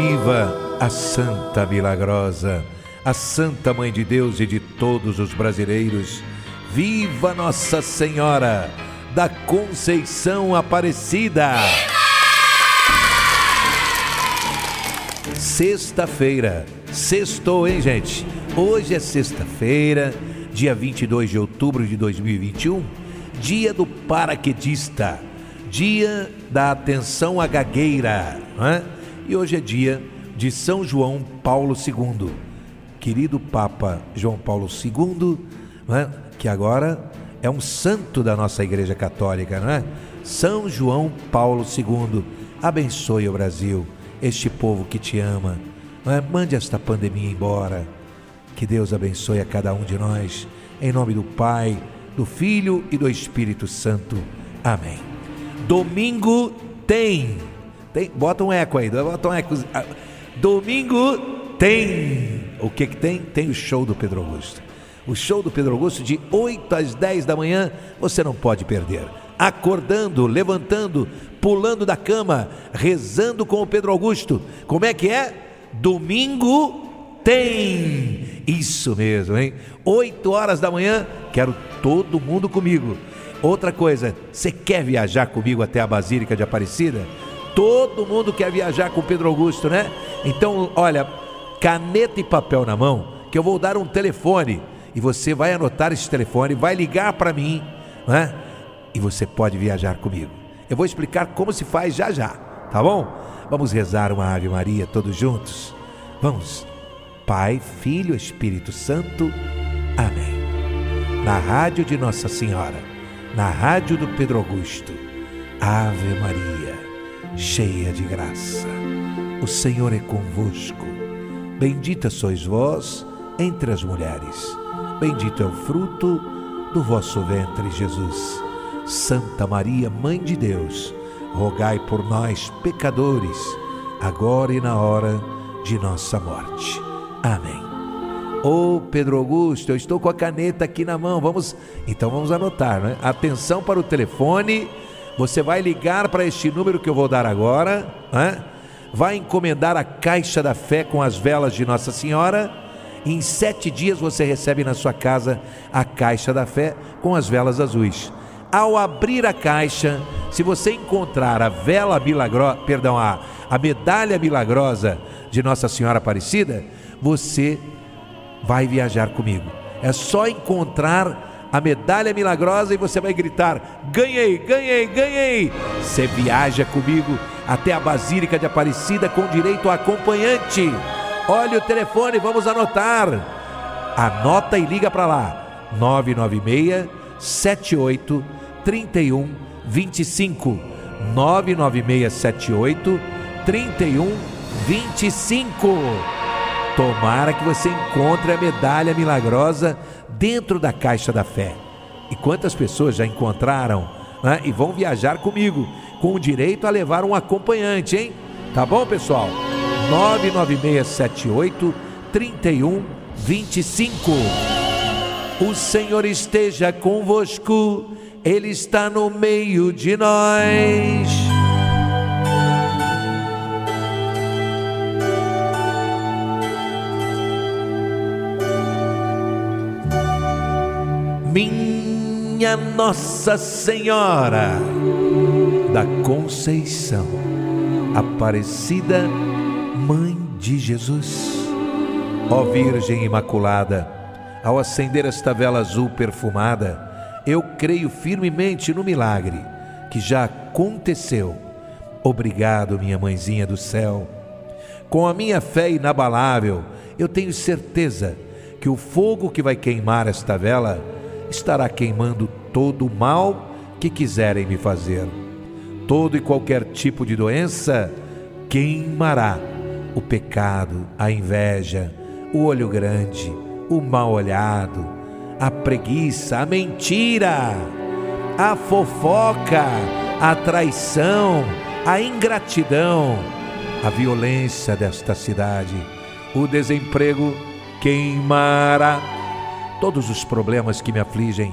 Viva a Santa Milagrosa, a Santa Mãe de Deus e de todos os brasileiros. Viva Nossa Senhora da Conceição Aparecida! Sexta-feira, sextou, hein, gente? Hoje é sexta-feira, dia 22 de outubro de 2021, dia do paraquedista, dia da atenção à gagueira, não é? E hoje é dia de São João Paulo II, querido Papa João Paulo II, não é? que agora é um santo da nossa Igreja Católica, não é? São João Paulo II, abençoe o Brasil, este povo que te ama, é? Mande esta pandemia embora. Que Deus abençoe a cada um de nós, em nome do Pai, do Filho e do Espírito Santo. Amém. Domingo tem. Tem bota um eco aí, bota um eco. Ah, Domingo tem. O que que tem? Tem o show do Pedro Augusto. O show do Pedro Augusto de 8 às 10 da manhã, você não pode perder. Acordando, levantando, pulando da cama, rezando com o Pedro Augusto. Como é que é? Domingo tem. Isso mesmo, hein? 8 horas da manhã, quero todo mundo comigo. Outra coisa, você quer viajar comigo até a Basílica de Aparecida? Todo mundo quer viajar com Pedro Augusto, né? Então, olha, caneta e papel na mão, que eu vou dar um telefone e você vai anotar esse telefone, vai ligar para mim, né? E você pode viajar comigo. Eu vou explicar como se faz já já, tá bom? Vamos rezar uma Ave Maria todos juntos. Vamos. Pai, Filho, Espírito Santo. Amém. Na rádio de Nossa Senhora, na rádio do Pedro Augusto. Ave Maria, cheia de graça. O Senhor é convosco. Bendita sois vós entre as mulheres. Bendito é o fruto do vosso ventre, Jesus. Santa Maria, Mãe de Deus, rogai por nós, pecadores, agora e na hora de nossa morte. Amém. Ô Pedro Augusto, eu estou com a caneta aqui na mão. Vamos, então vamos anotar, né? Atenção para o telefone. Você vai ligar para este número que eu vou dar agora, né? Vai encomendar a caixa da fé com as velas de Nossa Senhora. Em sete dias você recebe na sua casa a caixa da fé com as velas azuis. Ao abrir a caixa, se você encontrar a vela milagrosa, perdão, a, a medalha milagrosa de Nossa Senhora Aparecida, você vai viajar comigo. É só encontrar a medalha milagrosa e você vai gritar: ganhei, ganhei, ganhei! Você viaja comigo até a Basílica de Aparecida com direito a acompanhante. Olha o telefone, vamos anotar. Anota e liga para lá: 996 78 31 25. 996 78 31 25. Tomara que você encontre a medalha milagrosa dentro da caixa da fé. E quantas pessoas já encontraram né, e vão viajar comigo, com o direito a levar um acompanhante, hein? Tá bom, pessoal? 99678 3125. O Senhor esteja convosco, Ele está no meio de nós. Nossa Senhora da Conceição, Aparecida, Mãe de Jesus. Ó Virgem Imaculada, ao acender esta vela azul perfumada, eu creio firmemente no milagre que já aconteceu. Obrigado, minha mãezinha do céu. Com a minha fé inabalável, eu tenho certeza que o fogo que vai queimar esta vela estará queimando todo o mal que quiserem me fazer. Todo e qualquer tipo de doença queimará o pecado, a inveja, o olho grande, o mal olhado, a preguiça, a mentira, a fofoca, a traição, a ingratidão, a violência desta cidade, o desemprego queimará. Todos os problemas que me afligem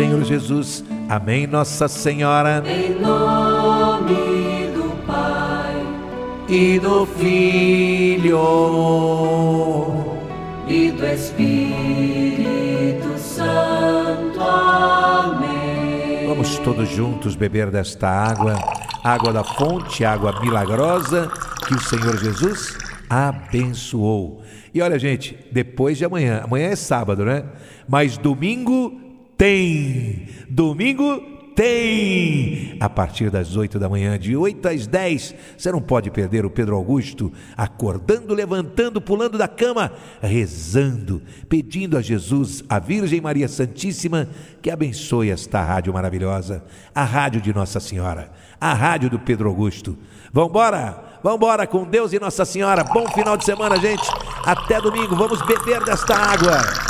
Senhor Jesus. Amém, Nossa Senhora. Em nome do Pai E do Filho. e do Espírito Santo. Amém. Vamos todos juntos beber desta água, água da fonte, água milagrosa que o Senhor Jesus abençoou. E olha, gente, depois de amanhã, amanhã é sábado, né? Mas domingo tem. Domingo tem. A partir das 8 da manhã, de 8 às 10, você não pode perder o Pedro Augusto acordando, levantando, pulando da cama, rezando, pedindo a Jesus, a Virgem Maria Santíssima, que abençoe esta rádio maravilhosa, a rádio de Nossa Senhora, a rádio do Pedro Augusto. Vambora! Vambora com Deus e Nossa Senhora. Bom final de semana, gente. Até domingo. Vamos beber desta água.